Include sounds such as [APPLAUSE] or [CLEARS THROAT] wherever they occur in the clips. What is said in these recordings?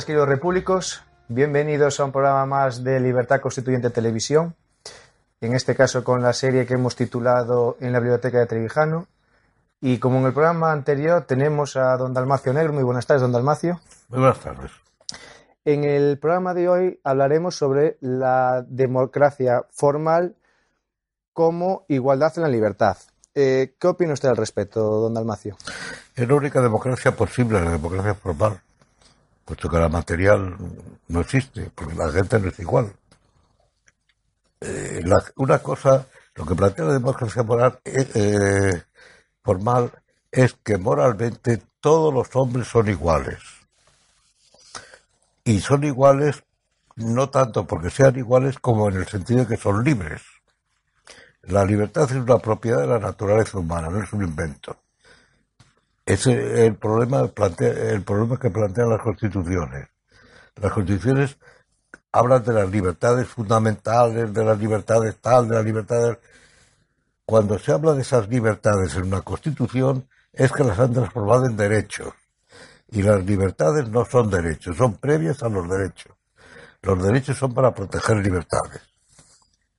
Tardes, queridos repúblicos. Bienvenidos a un programa más de Libertad Constituyente Televisión. En este caso con la serie que hemos titulado En la Biblioteca de Trevijano. Y como en el programa anterior tenemos a don Dalmacio Negro. Muy buenas tardes, don Dalmacio. Muy buenas tardes. En el programa de hoy hablaremos sobre la democracia formal como igualdad en la libertad. Eh, ¿Qué opina usted al respecto, don Dalmacio? Es la única democracia posible, la democracia formal puesto que la material no existe, porque la gente no es igual. Eh, una cosa, lo que plantea la democracia moral, eh, eh, formal es que moralmente todos los hombres son iguales. Y son iguales no tanto porque sean iguales como en el sentido de que son libres. La libertad es una propiedad de la naturaleza humana, no es un invento. Es el problema, el problema que plantean las constituciones. Las constituciones hablan de las libertades fundamentales, de las libertades tal, de las libertades... Cuando se habla de esas libertades en una constitución es que las han transformado en derechos. Y las libertades no son derechos, son previas a los derechos. Los derechos son para proteger libertades.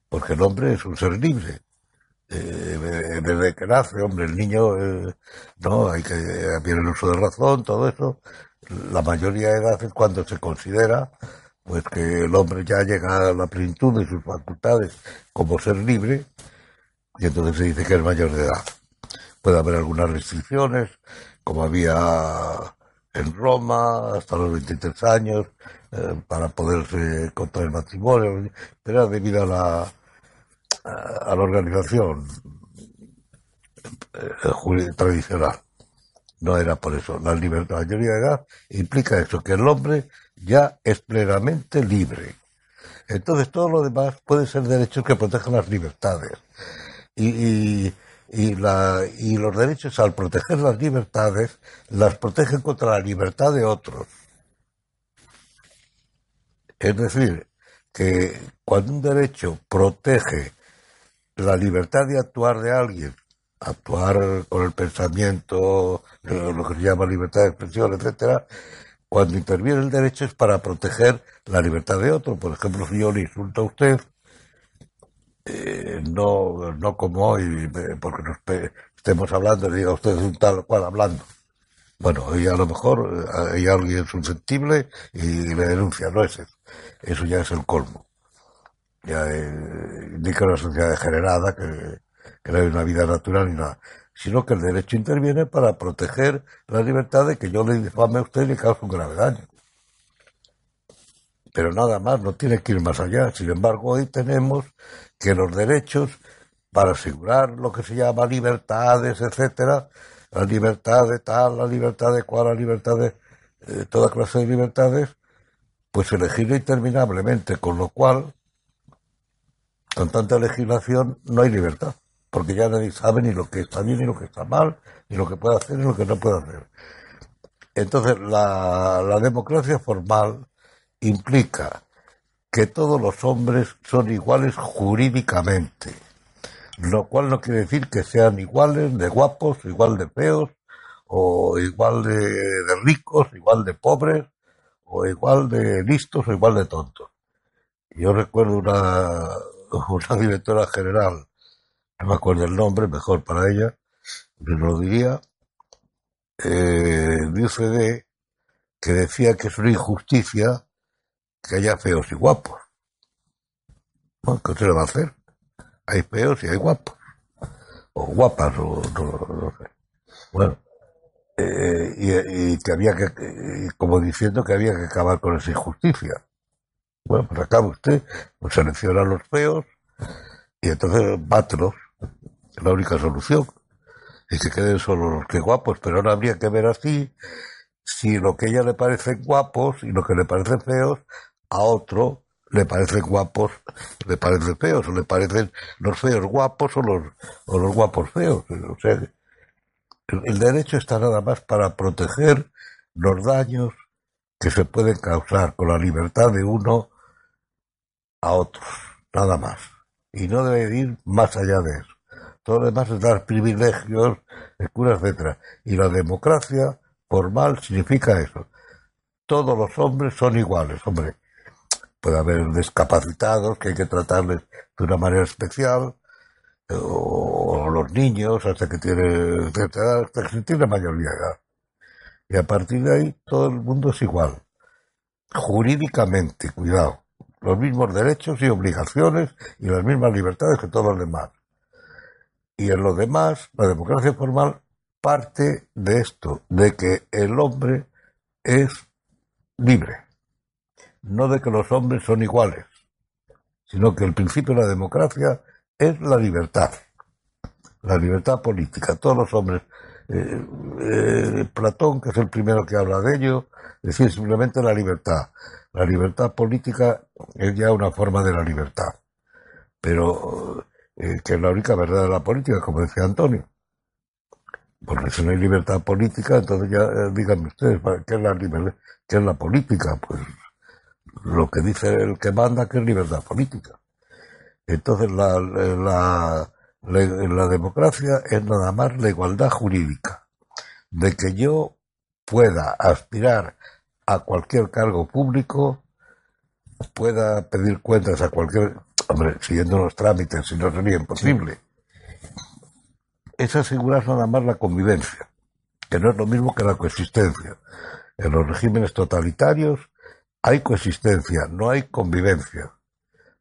Porque el hombre es un ser libre desde que nace, hombre, el niño, eh, no, hay que, viene el uso de razón, todo eso. La mayoría de edad es cuando se considera, pues que el hombre ya llega a la plenitud de sus facultades como ser libre, y entonces se dice que es mayor de edad. Puede haber algunas restricciones, como había en Roma hasta los 23 años, eh, para poderse contar el matrimonio, pero debido a la, a la organización eh, tradicional. No era por eso. La libertad, de edad implica eso, que el hombre ya es plenamente libre. Entonces todo lo demás puede ser derechos que protejan las libertades. Y, y, la, y los derechos al proteger las libertades las protegen contra la libertad de otros. Es decir, que cuando un derecho protege la libertad de actuar de alguien, actuar con el pensamiento, lo que se llama libertad de expresión, etcétera, cuando interviene el derecho es para proteger la libertad de otro. Por ejemplo, si yo le insulto a usted, eh, no, no como hoy, porque nos estemos hablando y diga usted un tal cual hablando. Bueno, hoy a lo mejor eh, hay alguien susceptible y le denuncia, no es eso. Eso ya es el colmo ya indica una sociedad degenerada que, no hay una vida natural ni nada, sino que el derecho interviene para proteger la libertad de que yo le difame a usted y le cause un grave daño. Pero nada más, no tiene que ir más allá. Sin embargo, hoy tenemos que los derechos, para asegurar lo que se llama libertades, etcétera, la libertad de tal, la libertad de cual, la libertad de eh, toda clase de libertades, pues elegir interminablemente, con lo cual con tanta legislación no hay libertad, porque ya nadie sabe ni lo que está bien ni lo que está mal, ni lo que puede hacer ni lo que no puede hacer. Entonces, la, la democracia formal implica que todos los hombres son iguales jurídicamente, lo cual no quiere decir que sean iguales de guapos, igual de feos, o igual de, de ricos, igual de pobres, o igual de listos, o igual de tontos. Yo recuerdo una, una [LAUGHS] directora general, no me acuerdo el nombre, mejor para ella, lo diría, eh, de UCD, que decía que es una injusticia que haya feos y guapos. Bueno, ¿qué se le va a hacer? Hay feos y hay guapos. O guapas, o no, sé. Bueno, eh, y, que había que, como diciendo que había que acabar con esa injusticia. Bueno, pues acaba usted, pues selecciona a los feos y entonces bátelos. Es la única solución. Y que queden solo los que guapos, pero ahora habría que ver así si lo que a ella le parece guapos y lo que le parece feos a otro le parecen guapos, le parecen feos, o le parecen los feos guapos o los, o los guapos feos. O sea, el, derecho está nada más para proteger los daños que se pueden causar con la libertad de uno a otros, nada más. Y no debe ir más allá de eso. Todo lo demás es dar privilegios, etcétera. Y la democracia formal significa eso. Todos los hombres son iguales, hombre puede haber discapacitados que hay que tratarles de una manera especial, o, los niños hasta que tiene hasta que tiene mayoría. Y a partir de ahí todo el mundo es igual. Jurídicamente, cuidado. Los mismos derechos y obligaciones y las mismas libertades que todos los demás. Y en lo demás, la democracia formal parte de esto, de que el hombre es libre no de que los hombres son iguales, sino que el principio de la democracia es la libertad, la libertad política. Todos los hombres, eh, eh, Platón, que es el primero que habla de ello, decir simplemente la libertad. La libertad política es ya una forma de la libertad, pero eh, que es la única verdad de la política, como decía Antonio. Porque si no hay libertad política, entonces ya díganme ustedes, ¿qué es la, es política? Pues lo que dice el que manda, que es libertad política. Entonces la, la, democracia es nada más la igualdad jurídica, de que yo pueda aspirar a cualquier cargo público, pueda pedir cuentas a cualquier, hombre, siguiendo los trámites, si no sería imposible. Es asegurar nada más la convivencia, que no es lo mismo que la coexistencia. En los regímenes totalitarios hay coexistencia, no hay convivencia,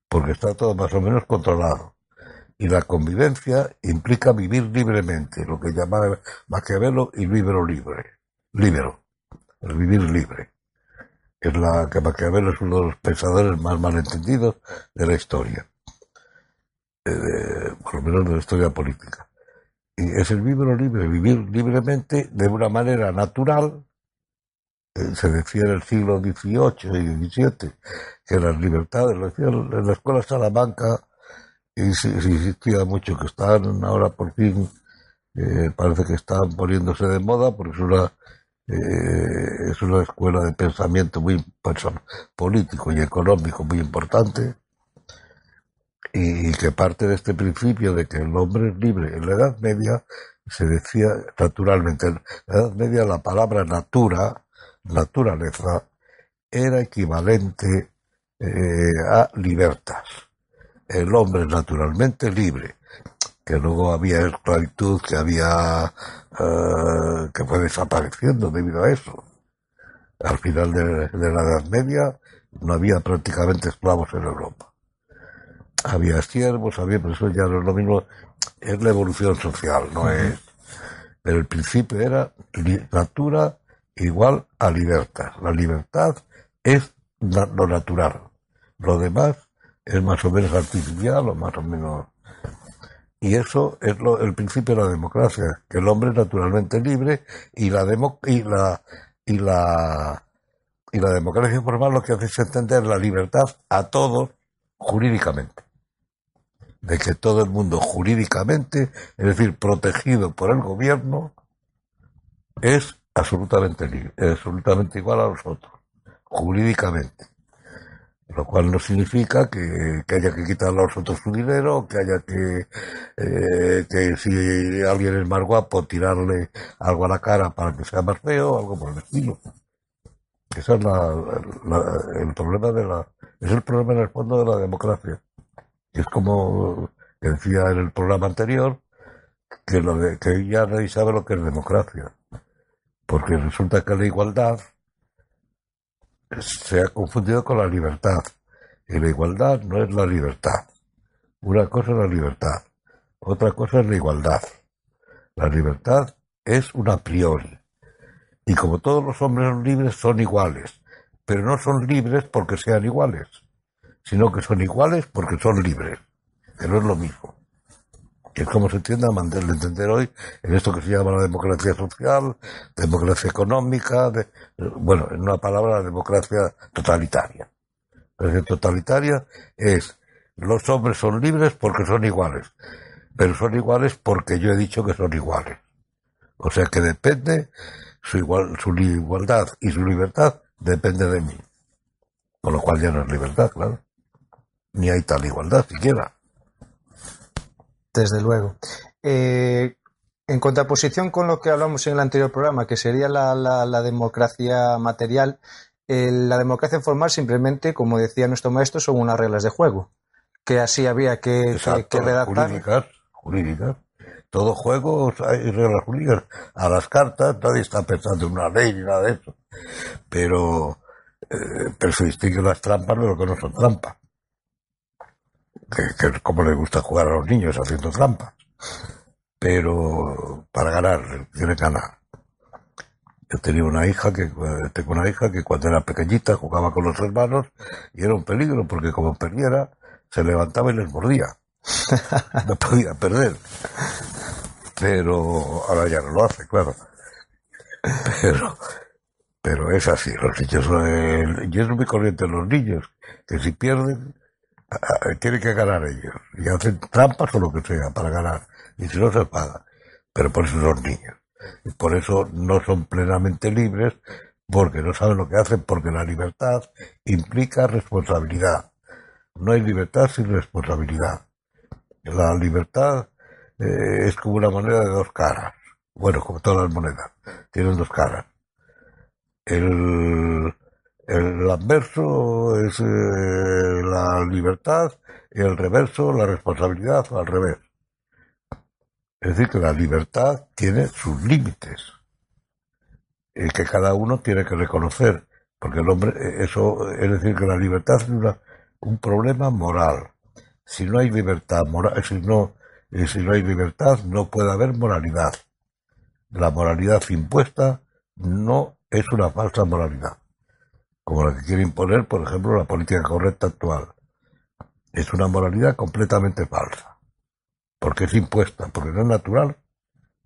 porque está todo más o menos controlado. Y la convivencia implica vivir libremente, lo que llama Maquiavelo y libero libre. Libero, el vivir libre. Es la que Maquiavelo es uno de los pensadores más malentendidos de la historia, eh, por lo menos de la historia política. Y es el vivero libre, vivir libremente de una manera natural, eh, se decía en el siglo XVIII y XVII que las libertades, lo decía en la escuela Salamanca, y insistía mucho que están ahora por fin, eh, parece que están poniéndose de moda porque es una, eh, es una escuela de pensamiento muy político y económico muy importante y que parte de este principio de que el hombre es libre. En la Edad Media se decía naturalmente, en la Edad Media la palabra natura naturaleza era equivalente eh, a libertas. El hombre naturalmente libre, que luego había esclavitud, que había eh, que fue desapareciendo debido a eso. Al final de, la Edad Media no había prácticamente esclavos en Europa. Había siervos, había, pero eso ya no es lo mismo, es la evolución social, no es. Pero el principio era natura igual a libertad. La libertad es lo natural. Lo demás es más o menos artificial o más o menos... Y eso es lo, el principio de la democracia, que el hombre es naturalmente libre y la, y la, y la, y la democracia formal lo que hace es entender la libertad a todos jurídicamente. De que todo el mundo jurídicamente, es decir, protegido por el gobierno, es absolutamente libre, absolutamente igual a los otros, jurídicamente. Lo cual no significa que, haya que quitarle a los otros su dinero, que haya que, eh, que si alguien es más guapo, tirarle algo a la cara para que sea más feo, algo por el estilo. Ese es el problema de la, es el problema en el fondo de la democracia. es como decía en el programa anterior, que, lo de, que ya nadie sabe lo que es democracia porque resulta que la igualdad se ha confundido con la libertad. Y la igualdad no es la libertad. Una cosa es la libertad, otra cosa es la igualdad. La libertad es una priori, Y como todos los hombres libres son iguales, pero no son libres porque sean iguales, sino que son iguales porque son libres, que no es lo mismo. Es como se entiende a entender hoy en esto que se llama la democracia social, democracia económica, bueno, en una palabra, la democracia totalitaria. La democracia totalitaria es los hombres son libres porque son iguales, pero son iguales porque yo he dicho que son iguales. O sea que depende, su, igual, su igualdad y su libertad depende de mí. Con lo cual ya no es libertad, claro. Ni hay tal igualdad siquiera. Desde luego. Eh, en contraposición con lo que hablamos en el anterior programa, que sería la, la, democracia material, la democracia formal simplemente, como decía nuestro maestro, son unas reglas de juego, que así había que, que, redactar. Jurídicas, jurídicas. Todo juego hay reglas jurídicas. A las cartas nadie está pensando en una ley ni nada de eso. Pero, eh, pero se distinguen las trampas de lo que no son trampas que, es como le gusta jugar a los niños haciendo trampas. Pero para ganar, tiene que ganar. Yo tenía una hija que, tengo una hija que cuando era pequeñita jugaba con los hermanos y era un peligro porque como perdiera, se levantaba y les mordía. [LAUGHS] No podía perder. Pero ahora ya no lo hace, claro. Pero, pero es así, los niños, eh, y es muy corriente en los niños, que si pierden, tiene que ganar ellos. Y hacen trampas o lo que sea para ganar. Y si no, se paga. Pero por eso son niños. Y por eso no son plenamente libres, porque no saben lo que hacen, porque la libertad implica responsabilidad. No hay libertad sin responsabilidad. La libertad eh, es como una moneda de dos caras. Bueno, como todas las monedas, tienen dos caras. El, el adverso es eh, la libertad y el reverso la responsabilidad al revés. Es decir, que la libertad tiene sus límites y que cada uno tiene que reconocer, porque el hombre, eh, eso es decir, que la libertad es un problema moral. Si no hay libertad moral, si no, si no hay libertad, no puede haber moralidad. La moralidad impuesta no es una falsa moralidad como la que quiere imponer, por ejemplo, la política correcta actual. Es una moralidad completamente falsa, porque es impuesta, porque no es natural,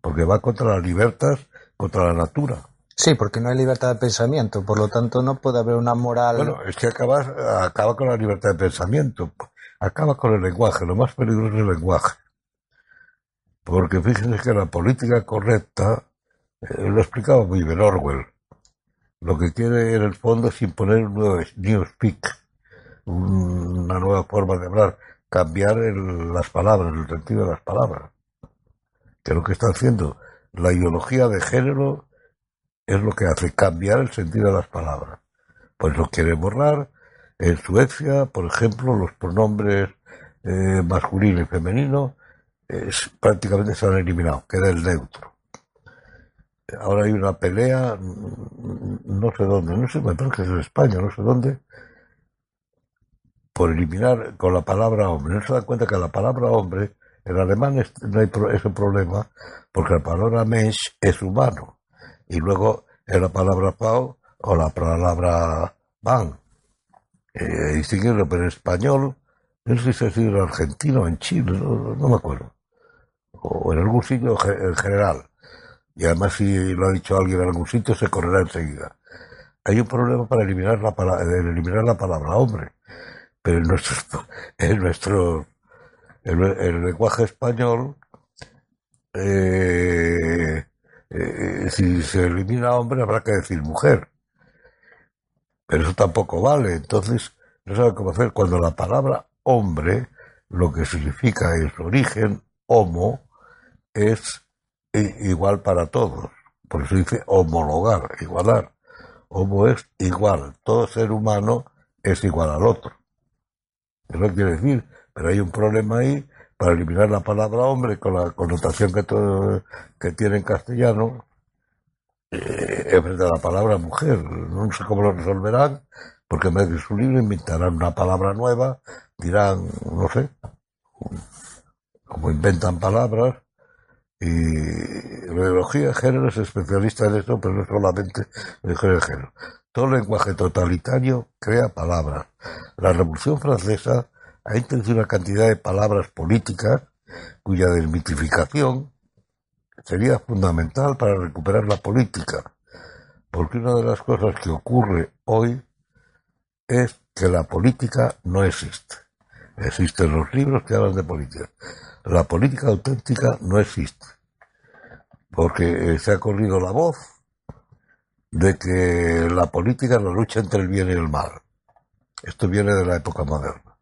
porque va contra las libertades, contra la natura. Sí, porque no hay libertad de pensamiento, por lo tanto no puede haber una moral. Bueno, es que acaba, acaba con la libertad de pensamiento, acaba con el lenguaje, lo más peligroso es el lenguaje. Porque fíjense que la política correcta, eh, lo explicaba muy bien Orwell, lo que quiere en el fondo es imponer un nuevo newspeak, una nueva forma de hablar, cambiar las palabras, el sentido de las palabras. Que lo que está haciendo la ideología de género es lo que hace cambiar el sentido de las palabras. Pues lo quiere borrar. En Suecia, por ejemplo, los pronombres eh, masculino y femenino prácticamente se han eliminado, queda el neutro ahora hay una pelea, no sé dónde, no sé, me parece que es en España, no sé dónde, por eliminar con la palabra hombre. No se da cuenta que la palabra hombre, en alemán no hay ese problema, porque la palabra mensch es humano, y luego es la palabra pau o la palabra van. Eh, distinguirlo, pero en español, no sé si es en argentino, en Chile, no me acuerdo, o en algún sitio en general y además si lo ha dicho alguien en algún sitio se correrá enseguida. Hay un problema para eliminar la, palabra, eliminar la palabra hombre, pero en nuestro, [LAUGHS] en nuestro el, lenguaje español, eh, eh, si se elimina hombre habrá que decir mujer. Pero eso tampoco vale. Entonces, no sabe cómo hacer. Cuando la palabra hombre, lo que significa en su origen, homo, es igual para todos. Por eso dice homologar, igualar. Homo es igual. Todo ser humano es igual al otro. Eso quiere decir, pero hay un problema ahí para eliminar la palabra hombre con la connotación que, todo, que tiene en castellano eh, de la palabra mujer. No sé cómo lo resolverán, porque en vez de su libro inventarán una palabra nueva, dirán, no sé, como inventan palabras, Y la ideología de género es especialista en eso, pero no solamente en el género. Todo lenguaje totalitario crea palabras. La Revolución Francesa ha introducido una cantidad de palabras políticas cuya desmitificación sería fundamental para recuperar la política. Porque una de las cosas que ocurre hoy es que la política no existe. Existen los libros que hablan de política. La política auténtica no existe. Porque se ha corrido la voz de que la política es la lucha entre el bien y el mal. Esto viene de la época moderna.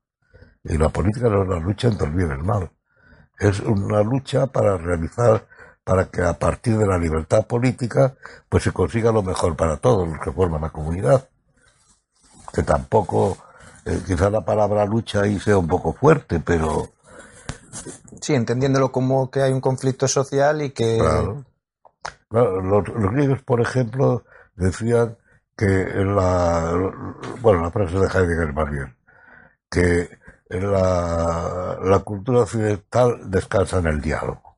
Y la política no es la lucha entre el bien y el mal. Es una lucha para realizar, para que a partir de la libertad política, pues se consiga lo mejor para todos los que forman la comunidad. Que tampoco, eh, quizá la palabra lucha ahí sea un poco fuerte, pero... Sí, entendiéndolo como que hay un conflicto social y que... Claro. los, los griegos, por ejemplo, decían que en la, bueno, la frase de Heidegger más bien, que en la, la cultura occidental descansa en el diálogo.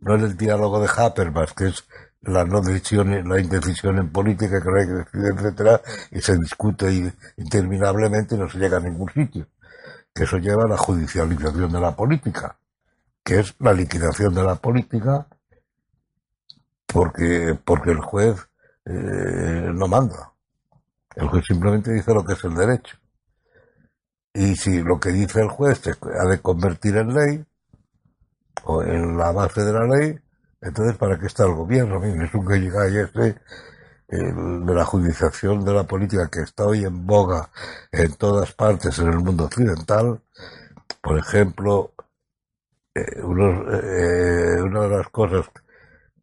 No en el diálogo de Habermas, que es la no decisión, la indecisión en política, que no hay que decidir, etcétera, y se discute interminablemente y no se llega a ningún sitio. Que eso lleva a la judicialización de la política, que es la liquidación de la política porque, porque el juez eh, no manda. El juez simplemente dice lo que es el derecho. Y si lo que dice el juez se ha de convertir en ley, o en la base de la ley, entonces ¿para qué está el gobierno? es un que llega y este de la judiciación de la política que está hoy en boga en todas partes en el mundo occidental. Por ejemplo, eh, eh, una de las cosas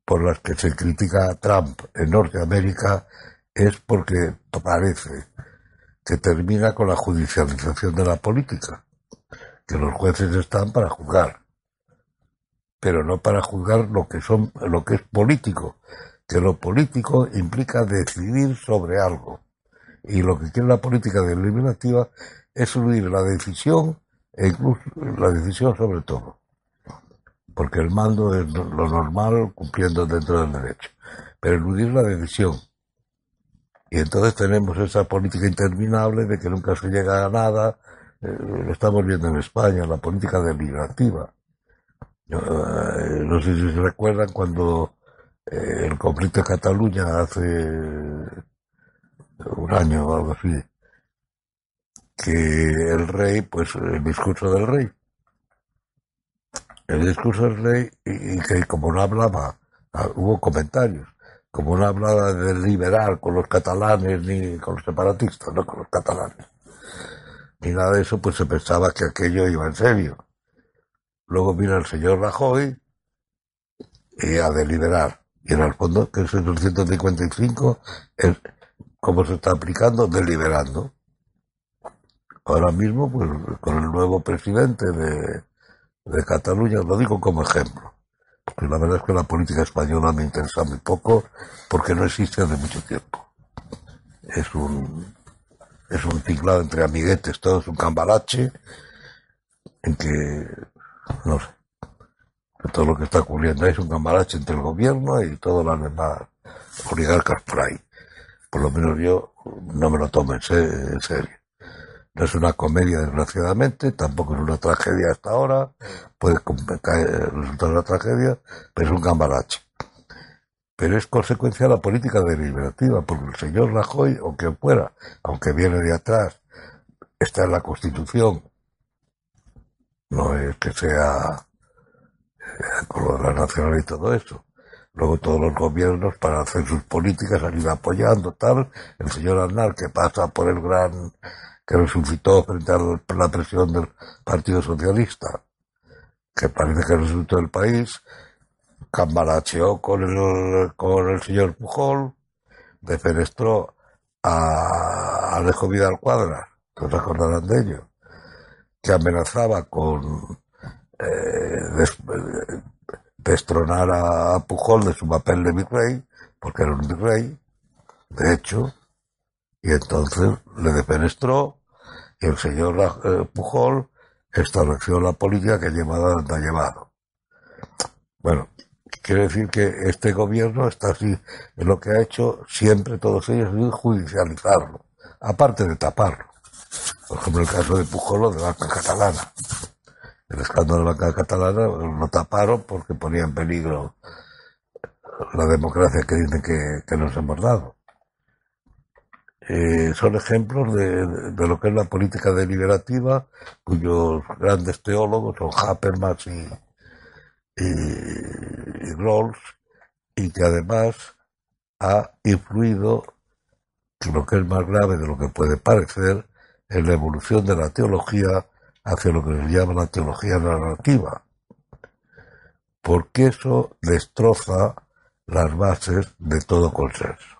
por las que se critica a Trump en Norteamérica es porque parece que termina con la judicialización de la política, que los jueces están para juzgar, pero no para juzgar lo que son lo que es político, que lo político implica decidir sobre algo. Y lo que quiere la política deliberativa es unir la decisión e incluso la decisión sobre todo porque el mando es lo normal cumpliendo dentro del derecho, pero eludir la decisión. Y entonces tenemos esa política interminable de que nunca se llega a nada, eh, lo estamos viendo en España, la política deliberativa. Eh, no sé si se recuerdan cuando eh, el conflicto de Cataluña hace un año o algo así, que el rey, pues el discurso del rey, el discurso del rey y, que como no hablaba, ah, hubo comentarios, como no hablaba de liberar con los catalanes ni con los separatistas, no con los catalanes, ni nada de eso, pues se pensaba que aquello iba en serio. Luego vino el señor Rajoy y a deliberar. Y en el fondo, que es el 155, es cómo se está aplicando, deliberando. Ahora mismo, pues con el nuevo presidente de, de Cataluña, lo digo como ejemplo. Porque la verdad es que la política española me interesa muy poco porque no existe hace mucho tiempo. Es un, es un tinglado entre amiguetes, todo es un cambalache en que, no sé, todo lo que está ocurriendo es un cambalache entre el gobierno y todas las demás oligarcas por ahí. Por lo menos yo no me lo tomo en serio. No es una comedia, desgraciadamente, tampoco es una tragedia hasta ahora, puede resultar una tragedia, pero es un gambarache. Pero es consecuencia de la política deliberativa, porque el señor Rajoy, quien fuera, aunque viene de atrás, está en la Constitución, no es que sea eh, con lo de la nacional y todo eso. Luego todos los gobiernos para hacer sus políticas han ido apoyando tal. El señor Arnal que pasa por el gran que resucitó frente a la presión del Partido Socialista, que parece que resultó el país, cambalacheó con el, con el señor Pujol, defenestró a Alejo Vidal Cuadras, que acordarán de ello, que amenazaba con eh, destronar a Pujol de su papel de virrey, porque era un virrey, de hecho, y entonces le defenestró y el señor eh, Pujol estableció la política que llevado ha llevado. Bueno, quiere decir que este gobierno está así, lo que ha hecho siempre todos ellos es judicializarlo, aparte de taparlo. Por ejemplo, el caso de Pujolo de banca catalana. El escándalo de la banca catalana lo taparon porque ponía en peligro la democracia que dicen que, nos hemos dado. Eh, son ejemplos de, lo que es la política deliberativa, cuyos grandes teólogos son Habermas y, y, Rawls, y que además ha influido, lo que es más grave de lo que puede parecer, en la evolución de la teología hacia lo que se llama la teología narrativa, porque eso destroza las bases de todo consenso.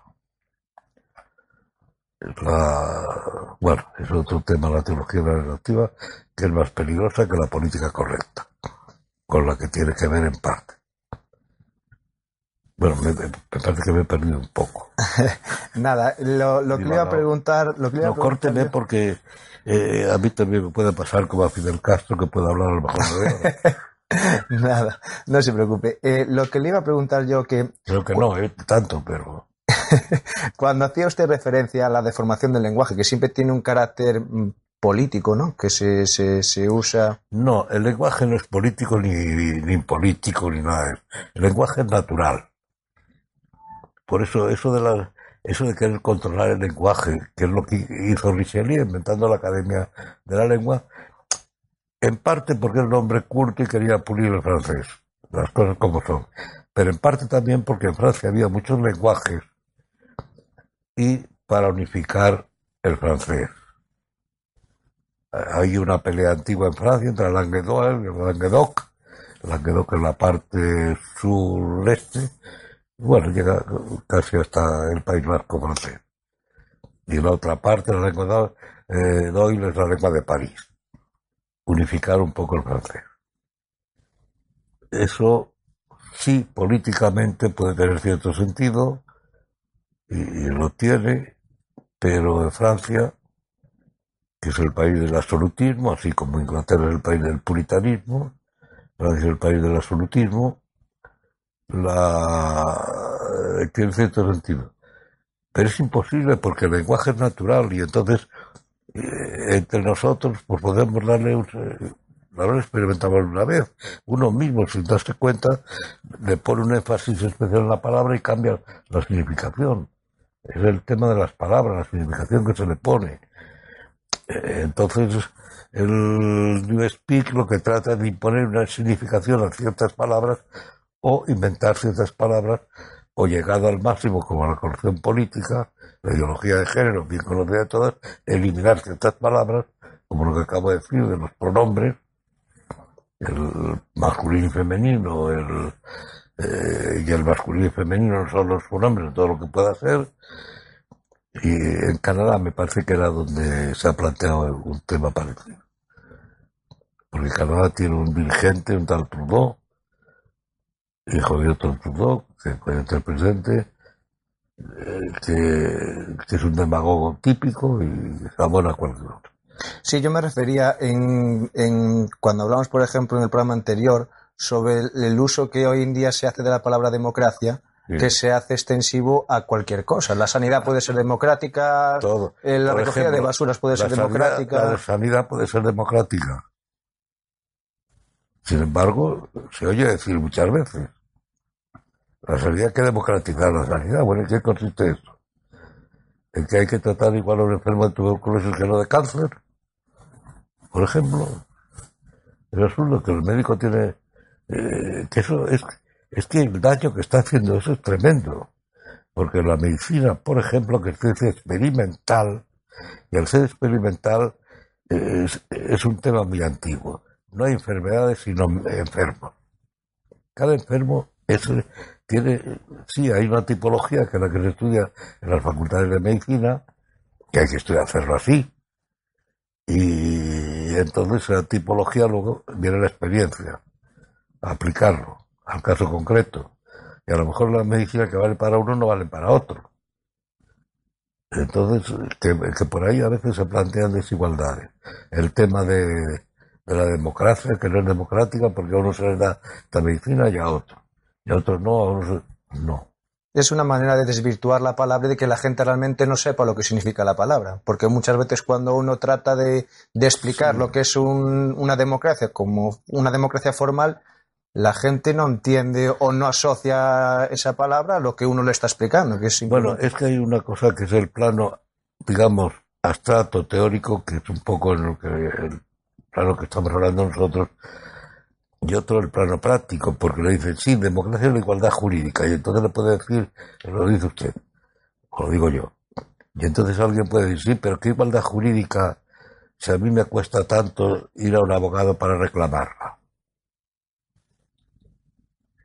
La, bueno, es otro tema la teología narrativa que es más peligrosa que la política correcta, con la que tiene que ver en parte. Bueno, me, parece que me he perdido un poco. [LAUGHS] Nada, lo, que le iba a preguntar... Lo que no, córteme porque eh, a mí también me puede pasar como a Fidel Castro, que puede hablar a lo mejor de [LAUGHS] Nada, no se preocupe. Eh, lo que le iba a preguntar yo que... Creo que no, eh, tanto, pero... [LAUGHS] Cuando hacía usted referencia a la deformación del lenguaje, que siempre tiene un carácter mm, político, ¿no? Que se, se, se usa... No, el lenguaje no es político ni, ni, político ni nada. El lenguaje es natural. Por eso, eso de la, eso de querer controlar el lenguaje, que es lo que hizo Richelieu inventando la Academia de la Lengua, en parte porque era un hombre culto y quería pulir el francés, las cosas como son, pero en parte también porque en Francia había muchos lenguajes y para unificar el francés. Hay una pelea antigua en Francia entre Languedoc Languedoc. Languedoc es la parte sureste, bueno, llega casi hasta el País Vasco francés. Y la otra parte, la lengua de Doyle es la lengua de París unificar un poco el francés. Eso sí, políticamente puede tener cierto sentido, y, lo tiene, pero en Francia, que es el país del absolutismo, así como Inglaterra es el país del puritanismo, Francia es el país del absolutismo, la, tiene cierto sentido. Pero es imposible porque el lenguaje es natural y entonces eh, entre nosotros pues podemos darle un, eh, lo experimentamos una vez. Uno mismo, sin darse cuenta, le pone un énfasis especial en la palabra y cambia la significación. Es el tema de las palabras, la significación que se le pone. Eh, entonces, el New Speak lo que trata es de imponer una significación a ciertas palabras o inventar ciertas palabras o llegado al máximo como la corrupción política, la ideología de género, bien conocida de todas, eliminar ciertas palabras, como lo que acabo de decir de los pronombres, el masculino y femenino, el, eh, y el masculino y femenino no son los pronombres, todo lo que pueda ser. Y en Canadá me parece que era donde se ha planteado un tema parecido. Porque Canadá tiene un dirigente, un tal Trudeau, hijo de otro que es el presidente, eh, que, es un demagogo típico y abona cualquier otro. Sí, yo me refería en, en, cuando hablamos, por ejemplo, en el programa anterior sobre el, uso que hoy en día se hace de la palabra democracia, que se hace extensivo a cualquier cosa. La sanidad puede ser democrática, Todo. Eh, la recogida de basuras puede ser democrática. La sanidad puede ser democrática. Sin embargo, se oye decir muchas veces la sanidad que democratizar la sanidad. Bueno, ¿en qué consiste eso? ¿En que hay que tratar igual a un enfermo de tuberculosis que no de cáncer? Por ejemplo, es absurdo que el médico tiene... Eh, que eso es, es que el daño que está haciendo eso es tremendo. Porque la medicina, por ejemplo, que es ciencia experimental, y el ser experimental es, es un tema muy antiguo. No hay enfermedades sino enfermos. Cada enfermo es, tiene, sí, hay una tipología que es la que se estudia en las facultades de medicina, que hay que estudiar hacerlo así. Y entonces la tipología luego viene la experiencia, aplicarlo al caso concreto. Y a lo mejor la medicina que vale para uno no vale para otro. Entonces, que, por ahí a veces se plantean desigualdades. El tema de, de la democracia, que no es democrática, porque a uno se le da esta medicina y a otro. Y a otros no, se... no. Es una manera de desvirtuar la palabra y de que la gente realmente no sepa lo que significa la palabra. Porque muchas veces cuando uno trata de, de explicar lo que es un- una democracia como una democracia formal, la gente no entiende o no asocia esa palabra a lo que uno le está explicando. Que es Bueno, es que hay una cosa que es el plano, digamos, abstracto, teórico, que es un poco en lo que, el plano que estamos hablando nosotros, y otro el plano práctico, porque le dicen, sí, democracia es la igualdad jurídica, y entonces le puede decir, lo dice usted, o lo digo yo, y entonces alguien puede decir, sí, pero ¿qué igualdad jurídica si a mí me cuesta tanto ir a un abogado para reclamarla?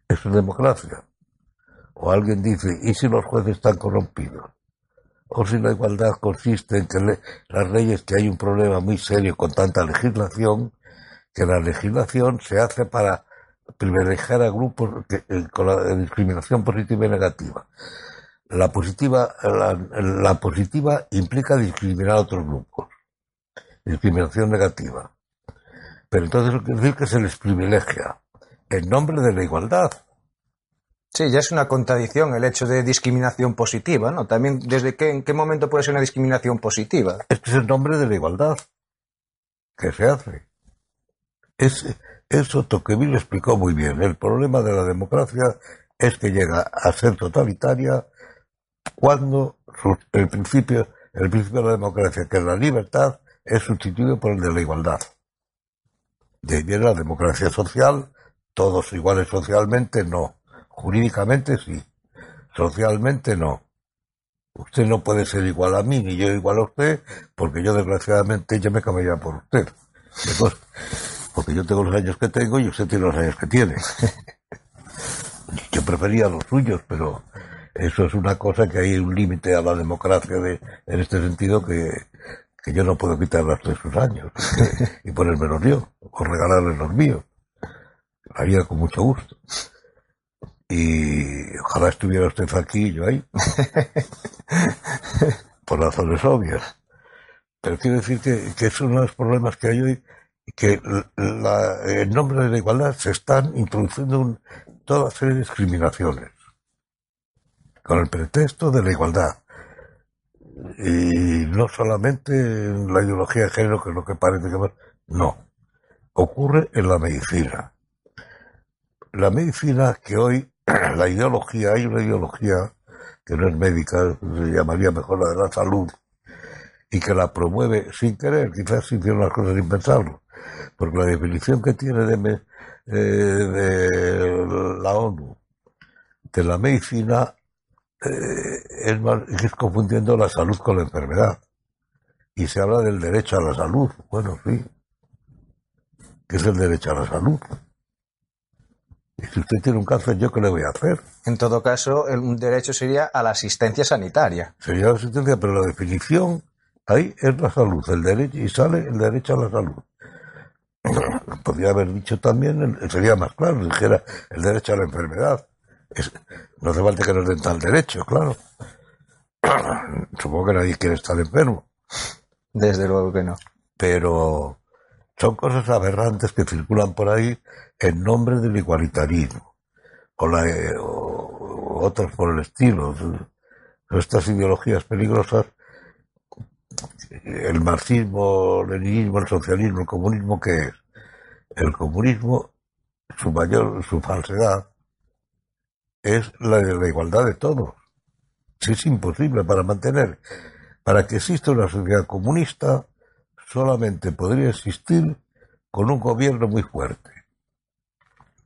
Eso es democracia. O alguien dice, ¿y si los jueces están corrompidos? O si la igualdad consiste en que le- las leyes, que hay un problema muy serio con tanta legislación, que la legislación se hace para privilegiar a grupos que- eh, con la discriminación positiva y negativa. La positiva, la, la positiva implica discriminar a otros grupos. Discriminación negativa. Pero entonces lo que decir que se les privilegia en nombre de la igualdad. Sí, ya es una contradicción el hecho de discriminación positiva, ¿no? También, ¿desde qué, en qué momento puede ser una discriminación positiva? Este es el nombre de la igualdad que se hace. Es, eso Tocqueville explicó muy bien. El problema de la democracia es que llega a ser totalitaria cuando el principio, el principio de la democracia, que es la libertad, es sustituido por el de la igualdad. De ahí viene la democracia social, todos iguales socialmente, no. Jurídicamente sí, socialmente no. Usted no puede ser igual a mí, ni yo igual a usted, porque yo desgraciadamente ya me cambiaría por usted. Después, porque yo tengo los años que tengo y usted tiene los años que tiene. Yo prefería los suyos, pero eso es una cosa que hay un límite a la democracia de, en este sentido que, que yo no puedo quitarle a usted sus años y ponérmelos yo, o regalarle los míos. Lo haría con mucho gusto. Y ojalá estuviera usted aquí y yo ahí. [LAUGHS] Por razones obvias. Pero quiero decir que, que es uno de los problemas que hay hoy, que la- en nombre de la igualdad se están introduciendo un- toda serie de discriminaciones, con el pretexto de la igualdad. Y no solamente en la ideología de género, que es lo que parece que más, no. Ocurre en la medicina. La medicina que hoy, [CLEARS THROAT] la ideología, hay una ideología que no es médica, se llamaría mejor la de la salud, y que la promueve sin querer, quizás hicieron las cosas sin pensarlo, porque la definición que tiene de, eh, de la ONU de la medicina eh, es, más, es confundiendo la salud con la enfermedad. Y se habla del derecho a la salud. Bueno, sí. ¿Qué es el derecho a la salud? Y si usted tiene un cáncer, ¿yo qué le voy a hacer? En todo caso, el- un derecho sería a la asistencia sanitaria. Sería la asistencia, pero la definición ahí es la salud, el derecho, y sale el derecho a la salud. Podría haber dicho también, sería más claro, dijera el derecho a la enfermedad. Es- no hace falta que nos den tal derecho, claro. [COUGHS] Supongo que nadie quiere estar enfermo, Desde luego que no. pero son cosas aberrantes que circulan por ahí en nombre del igualitarismo o, la, o- o otros por el estilo. Estas ideologías peligrosas el marxismo, el leninismo, el socialismo, el comunismo, ¿qué es? El comunismo, su mayor, su falsedad, es la de la igualdad de todos. Si es imposible para mantener, para que exista una sociedad comunista, solamente podría existir con un gobierno muy fuerte.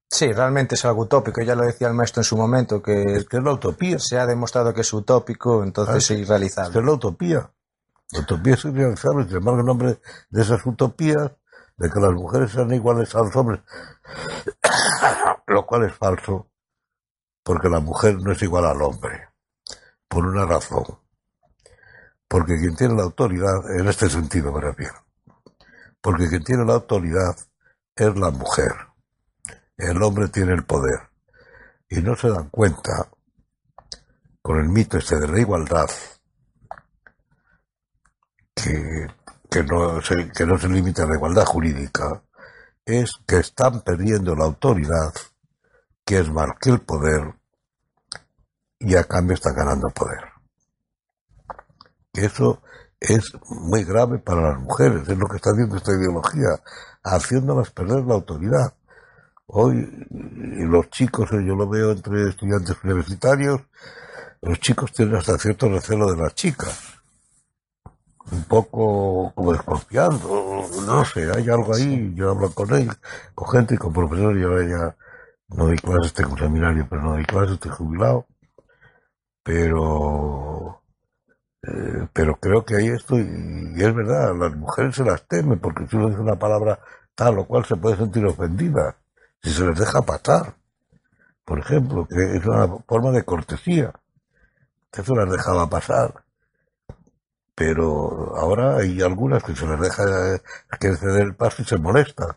Sí, realmente es algo utópico. Ya lo decía el maestro en su momento, que Es que es la utopía. se ha demostrado que es utópico, entonces Ah, es irrealizable. es utopía. La utopía es irrealizable, sin embargo, en nombre de esas utopías, de que las mujeres sean iguales a los hombres, [COUGHS] lo cual es falso, porque la mujer no es igual al hombre, por una razón. Porque quien tiene la autoridad, en este sentido me refiero, porque quien tiene la autoridad es la mujer, el hombre tiene el poder, y no se dan cuenta, con el mito este de la igualdad, que, no se, que no se limita a la igualdad jurídica, es que están perdiendo la autoridad, que es más que el poder, y a cambio están ganando poder. Eso es muy grave para las mujeres, es lo que está haciendo esta ideología, haciéndolas perder la autoridad. Hoy los chicos, yo lo veo entre estudiantes universitarios, los chicos tienen hasta cierto recelo de las chicas. Un poco como desconfiando, no sé, hay algo ahí, yo hablo con él, con gente y con profesores, yo ya no doy clases, tengo un seminario, pero no doy clases, estoy jubilado. Pero eh, pero creo que hay esto, y, es verdad, las mujeres se las temen, porque si uno dice una palabra tal o cual se puede sentir ofendida, si se les deja pasar, por ejemplo, que es una forma de cortesía. Eso las dejaba pasar. Pero ahora hay algunas que se les deja que ceder el paso y se molestan.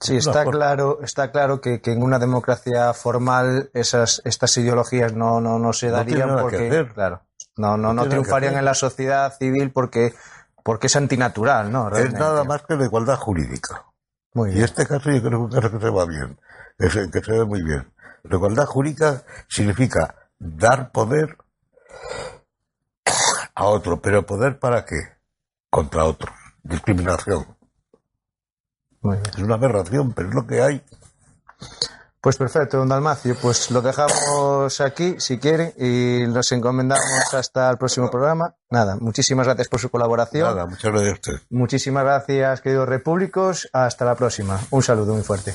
Sí, está claro, está claro que, en una democracia formal esas, estas ideologías no, no, no se darían porque, claro, no, no, no, triunfarían en la sociedad civil porque, porque es antinatural, ¿no? Es nada más que la igualdad jurídica. Muy bien. Y este caso yo creo que es un caso que se va bien, que se, que se ve muy bien. La igualdad jurídica significa dar poder a otro, pero poder para qué? Contra otro. Discriminación. Es una aberración, pero es lo que hay. Pues perfecto, don Dalmacio. Pues lo dejamos aquí, si quiere, y nos encomendamos hasta el próximo programa. Nada, muchísimas gracias por su colaboración. Nada, muchas gracias a usted. Muchísimas gracias, queridos repúblicos. Hasta la próxima. Un saludo muy fuerte.